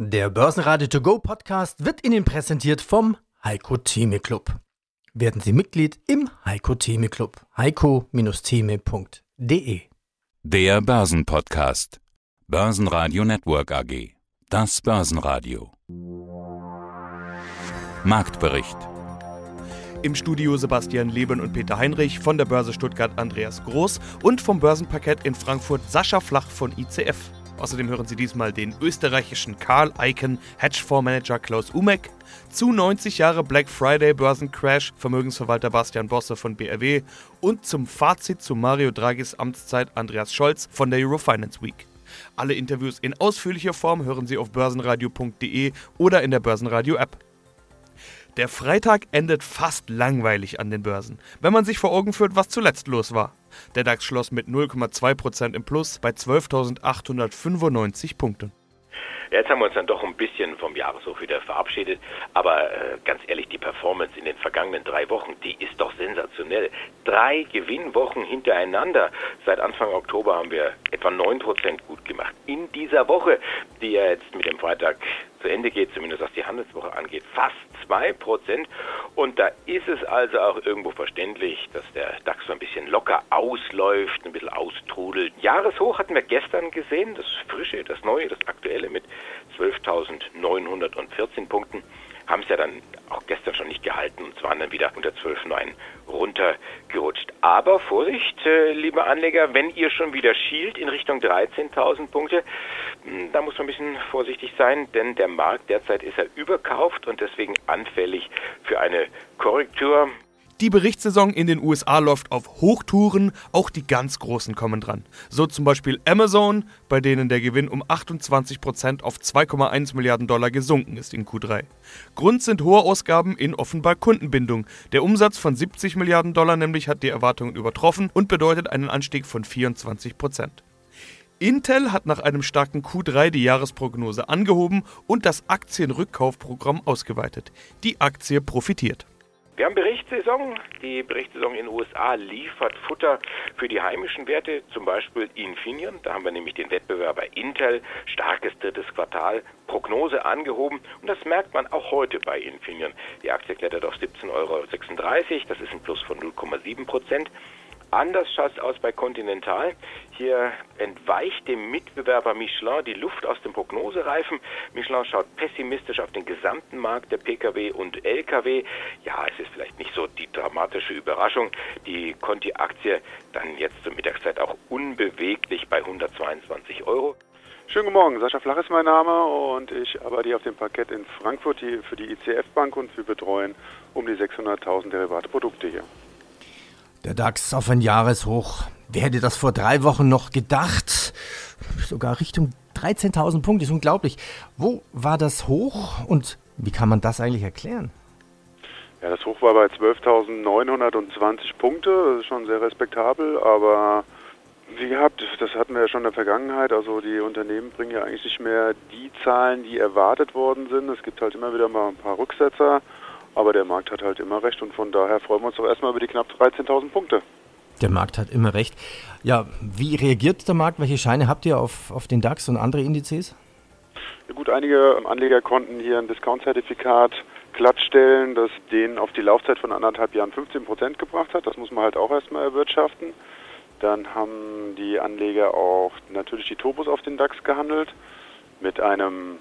Der Börsenradio To Go Podcast wird Ihnen präsentiert vom Heiko Theme Club. Werden Sie Mitglied im Heiko Theme Club. heiko-theme.de Der Börsenpodcast. Börsenradio Network AG. Das Börsenradio. Marktbericht. Im Studio Sebastian Leben und Peter Heinrich, von der Börse Stuttgart Andreas Groß und vom Börsenparkett in Frankfurt Sascha Flach von ICF. Außerdem hören Sie diesmal den österreichischen Karl Icahn Hedgefondsmanager Klaus Umek, zu 90 Jahre Black Friday Börsencrash Vermögensverwalter Bastian Bosse von BRW und zum Fazit zu Mario Draghis Amtszeit Andreas Scholz von der Eurofinance Week. Alle Interviews in ausführlicher Form hören Sie auf börsenradio.de oder in der Börsenradio App. Der Freitag endet fast langweilig an den Börsen, wenn man sich vor Augen führt, was zuletzt los war. Der DAX schloss mit 0,2% im Plus bei 12.895 Punkten. Jetzt haben wir uns dann doch ein bisschen vom Jahreshoch wieder verabschiedet. Aber äh, ganz ehrlich, die Performance in den vergangenen drei Wochen, die ist doch sensationell. Drei Gewinnwochen hintereinander. Seit Anfang Oktober haben wir etwa 9% gut gemacht. In dieser Woche, die ja jetzt mit dem Freitag zu Ende geht, zumindest was die Handelswoche angeht, fast 2%. Und da ist es also auch irgendwo verständlich, dass der DAX so ein bisschen locker ausläuft, ein bisschen austrudelt. Jahreshoch hatten wir gestern gesehen, das frische, das neue, das aktuelle mit 12.914 Punkten haben es ja dann auch gestern schon nicht gehalten und waren dann wieder unter 12,9 runtergerutscht. Aber Vorsicht, äh, liebe Anleger, wenn ihr schon wieder schielt in Richtung 13.000 Punkte, hm, da muss man ein bisschen vorsichtig sein, denn der Markt derzeit ist er überkauft und deswegen anfällig für eine Korrektur. Die Berichtssaison in den USA läuft auf Hochtouren, auch die ganz Großen kommen dran. So zum Beispiel Amazon, bei denen der Gewinn um 28% auf 2,1 Milliarden Dollar gesunken ist in Q3. Grund sind hohe Ausgaben in offenbar Kundenbindung. Der Umsatz von 70 Milliarden Dollar nämlich hat die Erwartungen übertroffen und bedeutet einen Anstieg von 24%. Intel hat nach einem starken Q3 die Jahresprognose angehoben und das Aktienrückkaufprogramm ausgeweitet. Die Aktie profitiert. Wir haben Berichtssaison. Die Berichtssaison in den USA liefert Futter für die heimischen Werte, zum Beispiel Infineon. Da haben wir nämlich den Wettbewerber Intel, starkes drittes Quartal, Prognose angehoben. Und das merkt man auch heute bei Infineon. Die Aktie klettert auf 17,36 Euro. Das ist ein Plus von 0,7 Prozent. Anders schaut es aus bei Continental. Hier entweicht dem Mitbewerber Michelin die Luft aus dem Prognosereifen. Michelin schaut pessimistisch auf den gesamten Markt der Pkw und Lkw. Ja, es ist vielleicht nicht so die dramatische Überraschung. Die Conti-Aktie dann jetzt zur Mittagszeit auch unbeweglich bei 122 Euro. Schönen guten Morgen, Sascha Flach ist mein Name und ich arbeite hier auf dem Parkett in Frankfurt für die ICF Bank und wir betreuen um die 600.000 derivate Produkte hier. Der DAX auf ein Jahreshoch. Wer hätte das vor drei Wochen noch gedacht? Sogar Richtung 13.000 Punkte, ist unglaublich. Wo war das Hoch und wie kann man das eigentlich erklären? Ja, das Hoch war bei 12.920 Punkte, das ist schon sehr respektabel, aber wie gehabt, das hatten wir ja schon in der Vergangenheit. Also die Unternehmen bringen ja eigentlich nicht mehr die Zahlen, die erwartet worden sind. Es gibt halt immer wieder mal ein paar Rücksetzer. Aber der Markt hat halt immer recht und von daher freuen wir uns doch erstmal über die knapp 13.000 Punkte. Der Markt hat immer recht. Ja, wie reagiert der Markt? Welche Scheine habt ihr auf, auf den DAX und andere Indizes? Ja gut, einige Anleger konnten hier ein Discount-Zertifikat glattstellen, das denen auf die Laufzeit von anderthalb Jahren 15 Prozent gebracht hat. Das muss man halt auch erstmal erwirtschaften. Dann haben die Anleger auch natürlich die Turbos auf den DAX gehandelt mit einem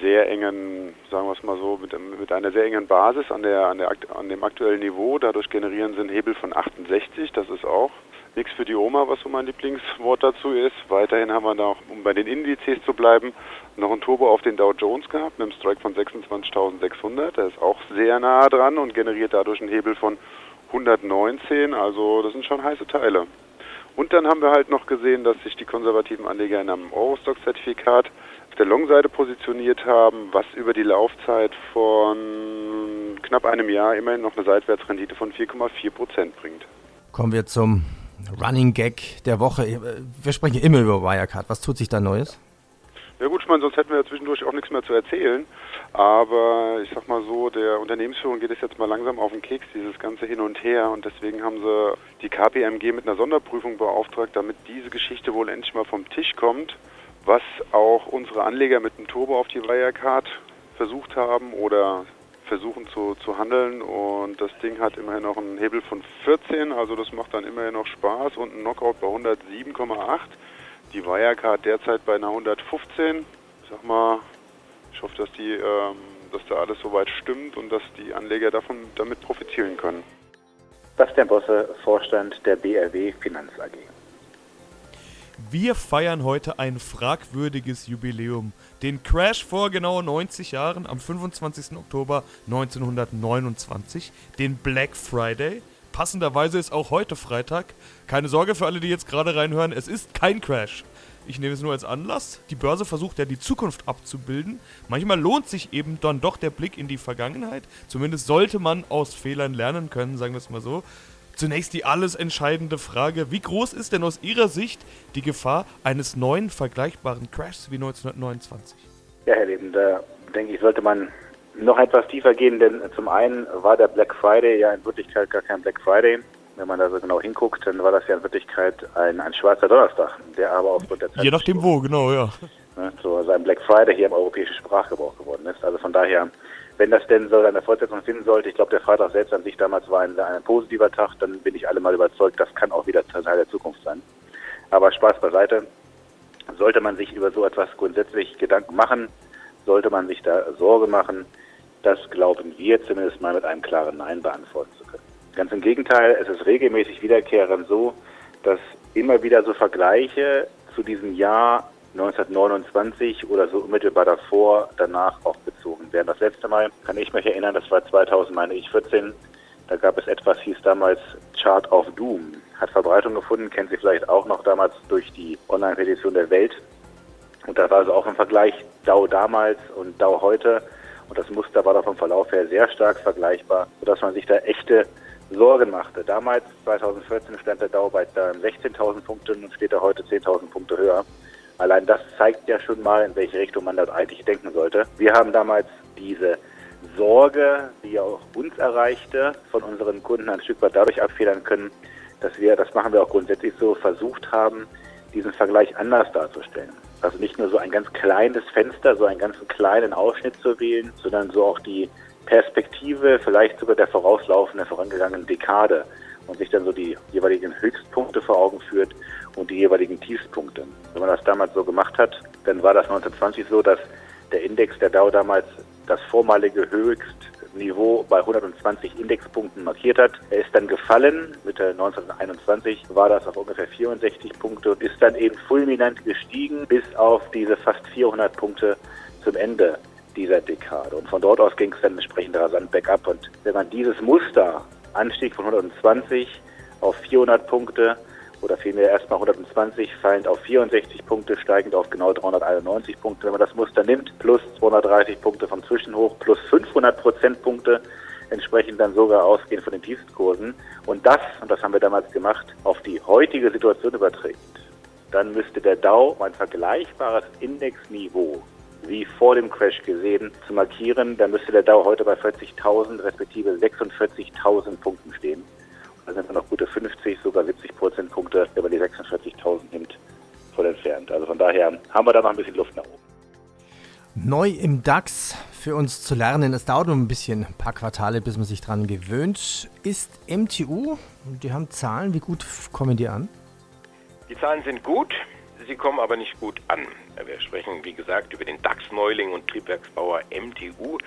sehr engen, sagen wir es mal so, mit, mit einer sehr engen Basis an, der, an, der, an dem aktuellen Niveau. Dadurch generieren sie einen Hebel von 68. Das ist auch nichts für die Oma, was so mein Lieblingswort dazu ist. Weiterhin haben wir noch, um bei den Indizes zu bleiben, noch ein Turbo auf den Dow Jones gehabt mit einem Strike von 26.600. Der ist auch sehr nah dran und generiert dadurch einen Hebel von 119. Also das sind schon heiße Teile. Und dann haben wir halt noch gesehen, dass sich die konservativen Anleger in einem Eurostock-Zertifikat der Long-Seite positioniert haben, was über die Laufzeit von knapp einem Jahr immerhin noch eine Seitwärtsrendite von 4,4 Prozent bringt. Kommen wir zum Running Gag der Woche. Wir sprechen immer über Wirecard. Was tut sich da Neues? Ja gut, ich meine, sonst hätten wir ja zwischendurch auch nichts mehr zu erzählen. Aber ich sag mal so, der Unternehmensführung geht es jetzt mal langsam auf den Keks, dieses ganze Hin und Her. Und deswegen haben sie die KPMG mit einer Sonderprüfung beauftragt, damit diese Geschichte wohl endlich mal vom Tisch kommt was auch unsere Anleger mit dem Turbo auf die Wirecard versucht haben oder versuchen zu, zu handeln und das Ding hat immerhin noch einen Hebel von 14, also das macht dann immerhin noch Spaß und ein Knockout bei 107,8. Die Wirecard derzeit bei einer 115. Ich sag mal, ich hoffe, dass die, ähm, dass da alles soweit stimmt und dass die Anleger davon damit profitieren können. Bastian Bosse, Vorstand der BRW Finanz AG. Wir feiern heute ein fragwürdiges Jubiläum. Den Crash vor genau 90 Jahren am 25. Oktober 1929, den Black Friday. Passenderweise ist auch heute Freitag. Keine Sorge für alle, die jetzt gerade reinhören, es ist kein Crash. Ich nehme es nur als Anlass. Die Börse versucht ja die Zukunft abzubilden. Manchmal lohnt sich eben dann doch der Blick in die Vergangenheit. Zumindest sollte man aus Fehlern lernen können, sagen wir es mal so. Zunächst die alles entscheidende Frage, wie groß ist denn aus Ihrer Sicht die Gefahr eines neuen vergleichbaren Crashs wie 1929? Ja, Herr Leben, da denke ich, sollte man noch etwas tiefer gehen, denn zum einen war der Black Friday ja in Wirklichkeit gar kein Black Friday. Wenn man da so genau hinguckt, dann war das ja in Wirklichkeit ein, ein schwarzer Donnerstag, der aber aufgrund der Zeit. Je nachdem wo, genau, ja. Ne, so also ein Black Friday hier im europäischen Sprachgebrauch geworden ist. Also von daher wenn das denn so eine Fortsetzung finden sollte, ich glaube, der Freitag selbst an sich damals war ein, ein positiver Tag, dann bin ich alle mal überzeugt, das kann auch wieder Teil der Zukunft sein. Aber Spaß beiseite. Sollte man sich über so etwas grundsätzlich Gedanken machen, sollte man sich da Sorge machen, das glauben wir zumindest mal mit einem klaren Nein beantworten zu können. Ganz im Gegenteil, es ist regelmäßig wiederkehrend so, dass immer wieder so Vergleiche zu diesem Jahr 1929 oder so unmittelbar davor, danach auch bezogen werden. Das letzte Mal kann ich mich erinnern, das war 2000, meine ich, 14. Da gab es etwas, hieß damals Chart of Doom. Hat Verbreitung gefunden, kennt Sie vielleicht auch noch damals durch die Online-Petition der Welt. Und da war also auch ein Vergleich Dow damals und Dow heute. Und das Muster war da vom Verlauf her sehr stark vergleichbar, sodass man sich da echte Sorgen machte. Damals, 2014, stand der Dow bei 16.000 Punkten und steht er heute 10.000 Punkte höher. Allein das zeigt ja schon mal, in welche Richtung man das eigentlich denken sollte. Wir haben damals diese Sorge, die ja auch uns erreichte, von unseren Kunden ein Stück weit dadurch abfedern können, dass wir, das machen wir auch grundsätzlich so, versucht haben, diesen Vergleich anders darzustellen. Also nicht nur so ein ganz kleines Fenster, so einen ganz kleinen Ausschnitt zu wählen, sondern so auch die Perspektive, vielleicht sogar der vorauslaufenden, vorangegangenen Dekade und sich dann so die jeweiligen Höchstpunkte vor Augen führt und die jeweiligen Tiefspunkte. Wenn man das damals so gemacht hat, dann war das 1920 so, dass der Index der Dow damals das vormalige Höchstniveau bei 120 Indexpunkten markiert hat. Er ist dann gefallen. Mitte 1921 war das auf ungefähr 64 Punkte und ist dann eben fulminant gestiegen bis auf diese fast 400 Punkte zum Ende dieser Dekade. Und von dort aus ging es dann entsprechend rasant bergab. Und wenn man dieses Muster, Anstieg von 120 auf 400 Punkte, oder vielmehr erstmal 120, fallend auf 64 Punkte, steigend auf genau 391 Punkte. Wenn man das Muster nimmt, plus 230 Punkte vom Zwischenhoch, plus 500 Prozentpunkte, entsprechend dann sogar ausgehend von den Tiefstkursen. Und das, und das haben wir damals gemacht, auf die heutige Situation überträgt, dann müsste der Dow ein vergleichbares Indexniveau wie vor dem Crash gesehen, zu markieren, dann müsste der Dow heute bei 40.000 respektive 46.000 Punkten stehen. Da sind wir noch gute 50, sogar 70 Prozentpunkte, wenn man die 46.000 nimmt, voll entfernt. Also von daher haben wir da noch ein bisschen Luft nach oben. Neu im DAX für uns zu lernen, es dauert noch ein bisschen, ein paar Quartale, bis man sich dran gewöhnt, ist MTU. Die haben Zahlen, wie gut kommen die an? Die Zahlen sind gut, sie kommen aber nicht gut an. Wir sprechen, wie gesagt, über den DAX-Neuling und Triebwerksbauer MTU.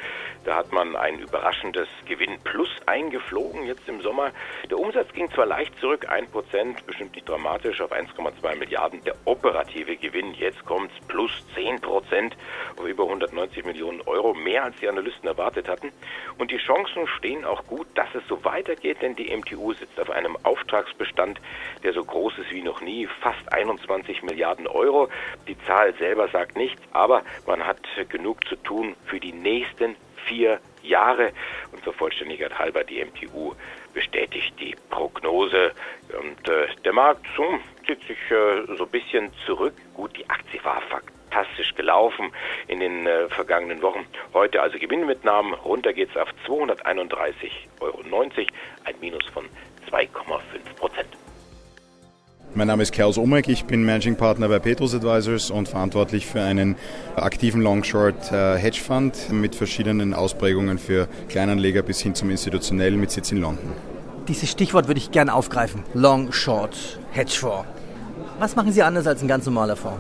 Da hat man ein überraschendes Gewinn plus eingeflogen jetzt im Sommer. Der Umsatz ging zwar leicht zurück, 1%, bestimmt nicht dramatisch, auf 1,2 Milliarden. Der operative Gewinn, jetzt kommt es plus 10% auf über 190 Millionen Euro, mehr als die Analysten erwartet hatten. Und die Chancen stehen auch gut, dass es so weitergeht, denn die MTU sitzt auf einem Auftragsbestand, der so groß ist wie noch nie, fast 21 Milliarden Euro. Die Zahl selber sagt nichts, aber man hat genug zu tun für die nächsten vier Jahre. Und zur Vollständigkeit halber, die MTU bestätigt die Prognose. Und äh, der Markt so, zieht sich äh, so ein bisschen zurück. Gut, die Aktie war fantastisch gelaufen in den äh, vergangenen Wochen. Heute also Gewinnmitnahmen. Runter geht es auf 231,90 Euro, ein Minus von 2,5 Prozent. Mein Name ist Klaus Omek, ich bin Managing Partner bei Petrus Advisors und verantwortlich für einen aktiven Long-Short äh, Hedge Fund mit verschiedenen Ausprägungen für Kleinanleger bis hin zum institutionellen mit Sitz in London. Dieses Stichwort würde ich gerne aufgreifen. Long-Short Hedgefonds. Was machen Sie anders als ein ganz normaler Fonds?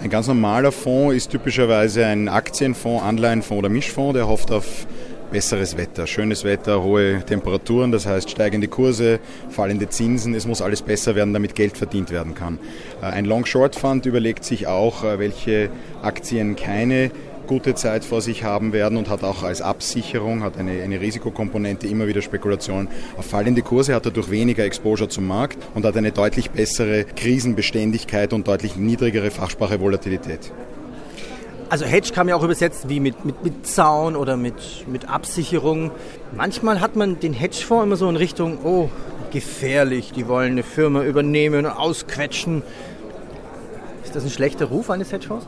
Ein ganz normaler Fonds ist typischerweise ein Aktienfonds, Anleihenfonds oder Mischfonds, der hofft auf besseres Wetter, schönes Wetter, hohe Temperaturen, das heißt steigende Kurse, fallende Zinsen. Es muss alles besser werden, damit Geld verdient werden kann. Äh, ein Long-Short-Fund überlegt sich auch, äh, welche Aktien keine gute Zeit vor sich haben werden und hat auch als Absicherung, hat eine, eine Risikokomponente immer wieder Spekulationen auf fallende Kurse, hat dadurch weniger Exposure zum Markt und hat eine deutlich bessere Krisenbeständigkeit und deutlich niedrigere Fachsprache Volatilität. Also Hedge kann man ja auch übersetzen wie mit, mit, mit Zaun oder mit, mit Absicherung. Manchmal hat man den Hedgefonds immer so in Richtung, oh, gefährlich, die wollen eine Firma übernehmen und ausquetschen. Ist das ein schlechter Ruf eines Hedgefonds?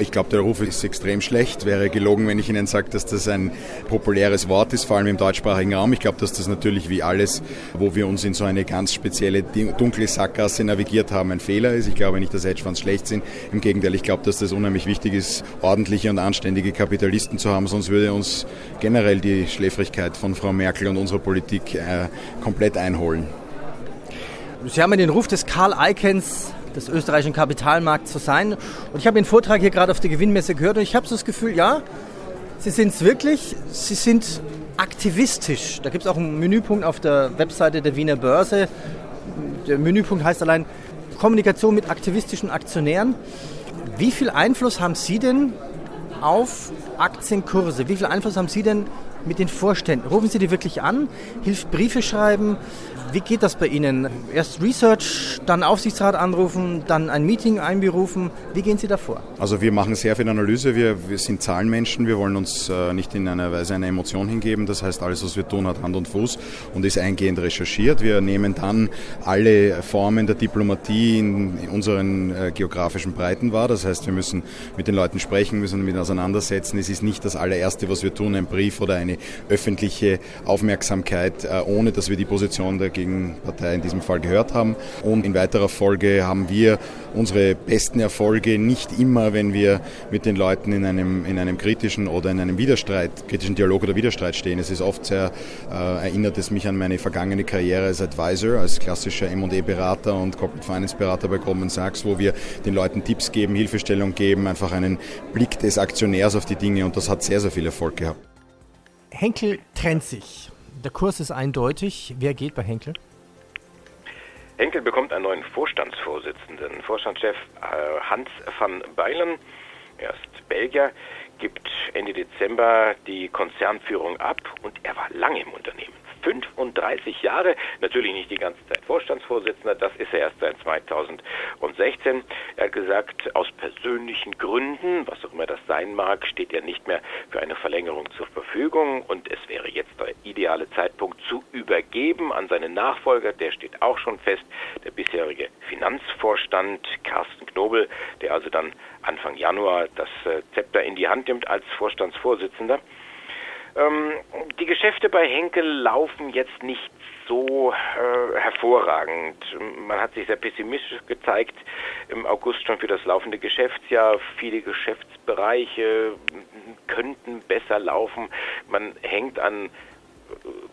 Ich glaube, der Ruf ist extrem schlecht. Wäre gelogen, wenn ich Ihnen sage, dass das ein populäres Wort ist, vor allem im deutschsprachigen Raum. Ich glaube, dass das natürlich wie alles, wo wir uns in so eine ganz spezielle dunkle Sackgasse navigiert haben, ein Fehler ist. Ich glaube nicht, dass Hedgefonds schlecht sind. Im Gegenteil, ich glaube, dass das unheimlich wichtig ist, ordentliche und anständige Kapitalisten zu haben. Sonst würde uns generell die Schläfrigkeit von Frau Merkel und unserer Politik äh, komplett einholen. Sie haben den Ruf des Karl Icahns des österreichischen Kapitalmarkts zu sein. Und ich habe den Vortrag hier gerade auf der Gewinnmesse gehört und ich habe so das Gefühl, ja, Sie sind es wirklich, Sie sind aktivistisch. Da gibt es auch einen Menüpunkt auf der Webseite der Wiener Börse. Der Menüpunkt heißt allein Kommunikation mit aktivistischen Aktionären. Wie viel Einfluss haben Sie denn auf Aktienkurse? Wie viel Einfluss haben Sie denn mit den Vorständen? Rufen Sie die wirklich an? Hilft Briefe schreiben? Wie geht das bei Ihnen? Erst Research, dann Aufsichtsrat anrufen, dann ein Meeting einberufen. Wie gehen Sie davor? Also wir machen sehr viel Analyse. Wir, wir sind Zahlenmenschen. Wir wollen uns äh, nicht in einer Weise eine Emotion hingeben. Das heißt, alles, was wir tun, hat Hand und Fuß und ist eingehend recherchiert. Wir nehmen dann alle Formen der Diplomatie in unseren äh, geografischen Breiten wahr. Das heißt, wir müssen mit den Leuten sprechen, müssen damit auseinandersetzen. Es ist nicht das allererste, was wir tun, ein Brief oder eine öffentliche Aufmerksamkeit, äh, ohne dass wir die Position der Gegenpartei in diesem Fall gehört haben. Und in weiterer Folge haben wir unsere besten Erfolge nicht immer, wenn wir mit den Leuten in einem, in einem kritischen oder in einem Widerstreit, kritischen Dialog oder Widerstreit stehen. Es ist oft sehr, äh, erinnert es mich an meine vergangene Karriere als Advisor, als klassischer M&E-Berater und Corporate Finance-Berater bei Goldman Sachs, wo wir den Leuten Tipps geben, Hilfestellung geben, einfach einen Blick des Aktionärs auf die Dinge und das hat sehr, sehr viel Erfolg gehabt. Henkel trennt sich. Der Kurs ist eindeutig. Wer geht bei Henkel? Henkel bekommt einen neuen Vorstandsvorsitzenden. Vorstandschef äh, Hans van Beilen, er ist Belgier, gibt Ende Dezember die Konzernführung ab und er war lange im Unternehmen. 35 Jahre, natürlich nicht die ganze Zeit Vorstandsvorsitzender, das ist er erst seit 2016. Er hat gesagt, aus persönlichen Gründen, was auch immer das sein mag, steht er nicht mehr für eine Verlängerung zur Verfügung und es wäre jetzt der ideale Zeitpunkt zu übergeben an seinen Nachfolger, der steht auch schon fest, der bisherige Finanzvorstand Carsten Knobel, der also dann Anfang Januar das äh, Zepter in die Hand nimmt als Vorstandsvorsitzender. Ähm, die Geschäfte bei Henkel laufen jetzt nicht so äh, hervorragend. Man hat sich sehr pessimistisch gezeigt im August schon für das laufende Geschäftsjahr. Viele Geschäftsbereiche könnten besser laufen. Man hängt an äh,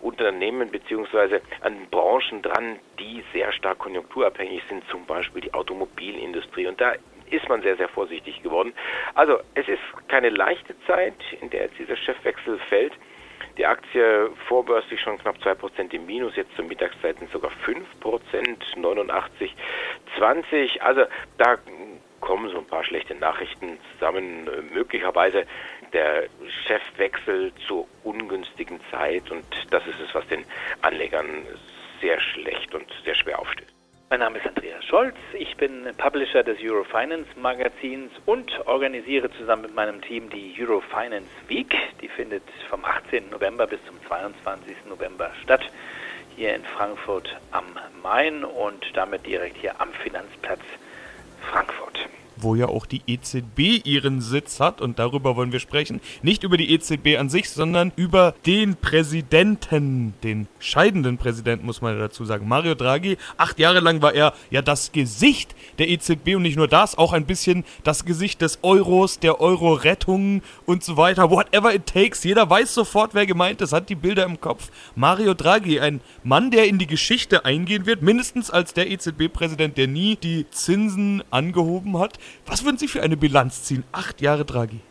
Unternehmen beziehungsweise an Branchen dran, die sehr stark konjunkturabhängig sind, zum Beispiel die Automobilindustrie. Und da ist man sehr, sehr vorsichtig geworden. Also es ist keine leichte Zeit, in der jetzt dieser Chefwechsel fällt. Die Aktie vorbörslich schon knapp 2% im Minus, jetzt zur Mittagszeit sind sogar 5%, 89,20. Also da kommen so ein paar schlechte Nachrichten zusammen. Möglicherweise der Chefwechsel zur ungünstigen Zeit und das ist es, was den Anlegern sehr schlecht und sehr schwer aufstößt. Mein Name ist Andreas Scholz, ich bin Publisher des Eurofinance Magazins und organisiere zusammen mit meinem Team die Eurofinance Week. Die findet vom 18. November bis zum 22. November statt, hier in Frankfurt am Main und damit direkt hier am Finanzplatz. Wo ja auch die EZB ihren Sitz hat und darüber wollen wir sprechen. Nicht über die EZB an sich, sondern über den Präsidenten, den scheidenden Präsidenten, muss man dazu sagen. Mario Draghi, acht Jahre lang war er ja das Gesicht der EZB und nicht nur das, auch ein bisschen das Gesicht des Euros, der Euro-Rettung und so weiter. Whatever it takes. Jeder weiß sofort, wer gemeint ist, hat die Bilder im Kopf. Mario Draghi, ein Mann, der in die Geschichte eingehen wird, mindestens als der EZB-Präsident, der nie die Zinsen angehoben hat. Was würden Sie für eine Bilanz ziehen? Acht Jahre Draghi.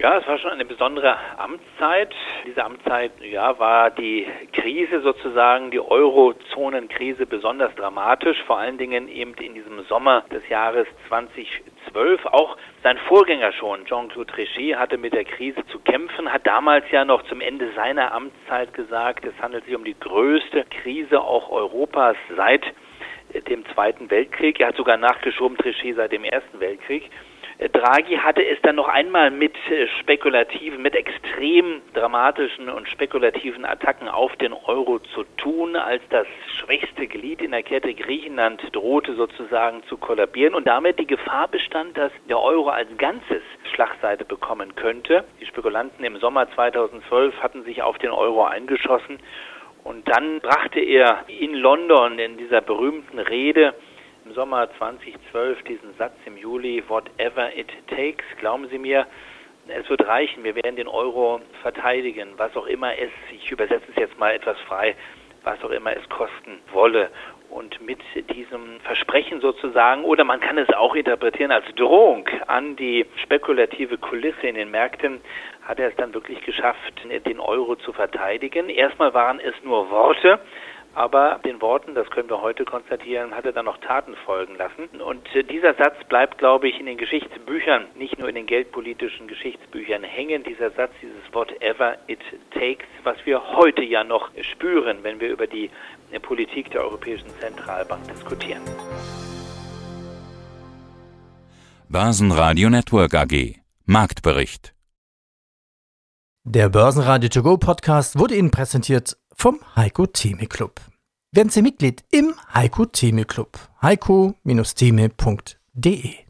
Ja, es war schon eine besondere Amtszeit. Diese Amtszeit, ja, war die Krise sozusagen, die Eurozonenkrise besonders dramatisch, vor allen Dingen eben in diesem Sommer des Jahres 2012. Auch sein Vorgänger schon, Jean-Claude Trichet, hatte mit der Krise zu kämpfen, hat damals ja noch zum Ende seiner Amtszeit gesagt, es handelt sich um die größte Krise auch Europas seit dem Zweiten Weltkrieg. Er hat sogar nachgeschoben, Trichet seit dem Ersten Weltkrieg. Draghi hatte es dann noch einmal mit äh, spekulativen, mit extrem dramatischen und spekulativen Attacken auf den Euro zu tun, als das schwächste Glied in der Kette Griechenland drohte sozusagen zu kollabieren und damit die Gefahr bestand, dass der Euro als Ganzes Schlagseite bekommen könnte. Die Spekulanten im Sommer 2012 hatten sich auf den Euro eingeschossen und dann brachte er in London in dieser berühmten Rede im Sommer 2012 diesen Satz im Juli, whatever it takes, glauben Sie mir, es wird reichen, wir werden den Euro verteidigen, was auch immer es, ich übersetze es jetzt mal etwas frei, was auch immer es kosten wolle. Und mit diesem Versprechen sozusagen, oder man kann es auch interpretieren als Drohung an die spekulative Kulisse in den Märkten, hat er es dann wirklich geschafft, den Euro zu verteidigen. Erstmal waren es nur Worte, aber den Worten, das können wir heute konstatieren, hat er dann noch Taten folgen lassen. Und dieser Satz bleibt, glaube ich, in den Geschichtsbüchern, nicht nur in den geldpolitischen Geschichtsbüchern hängen. Dieser Satz, dieses Whatever it takes, was wir heute ja noch spüren, wenn wir über die äh, Politik der Europäischen Zentralbank diskutieren. Börsenradio Network AG Marktbericht Der Börsenradio To Go Podcast wurde Ihnen präsentiert vom Heiko Theme Club. Werden Sie Mitglied im Heiko Theme Club. heiko-theme.de